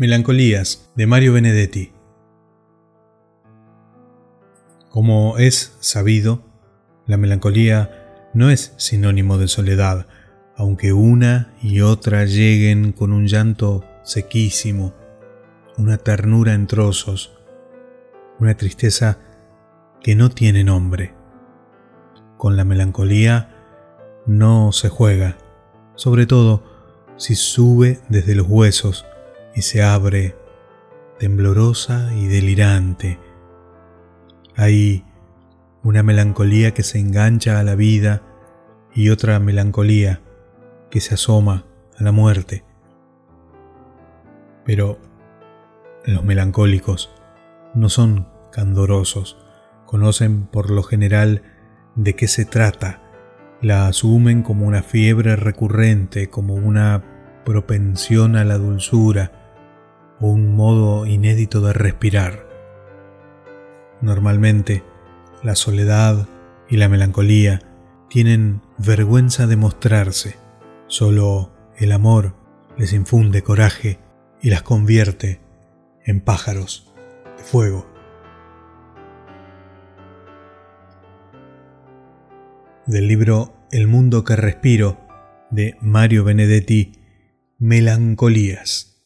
Melancolías de Mario Benedetti. Como es sabido, la melancolía no es sinónimo de soledad, aunque una y otra lleguen con un llanto sequísimo, una ternura en trozos, una tristeza que no tiene nombre. Con la melancolía no se juega, sobre todo si sube desde los huesos y se abre temblorosa y delirante. Hay una melancolía que se engancha a la vida y otra melancolía que se asoma a la muerte. Pero los melancólicos no son candorosos, conocen por lo general de qué se trata, la asumen como una fiebre recurrente, como una propensión a la dulzura, un modo inédito de respirar. Normalmente, la soledad y la melancolía tienen vergüenza de mostrarse. Solo el amor les infunde coraje y las convierte en pájaros de fuego. Del libro El mundo que respiro de Mario Benedetti, Melancolías.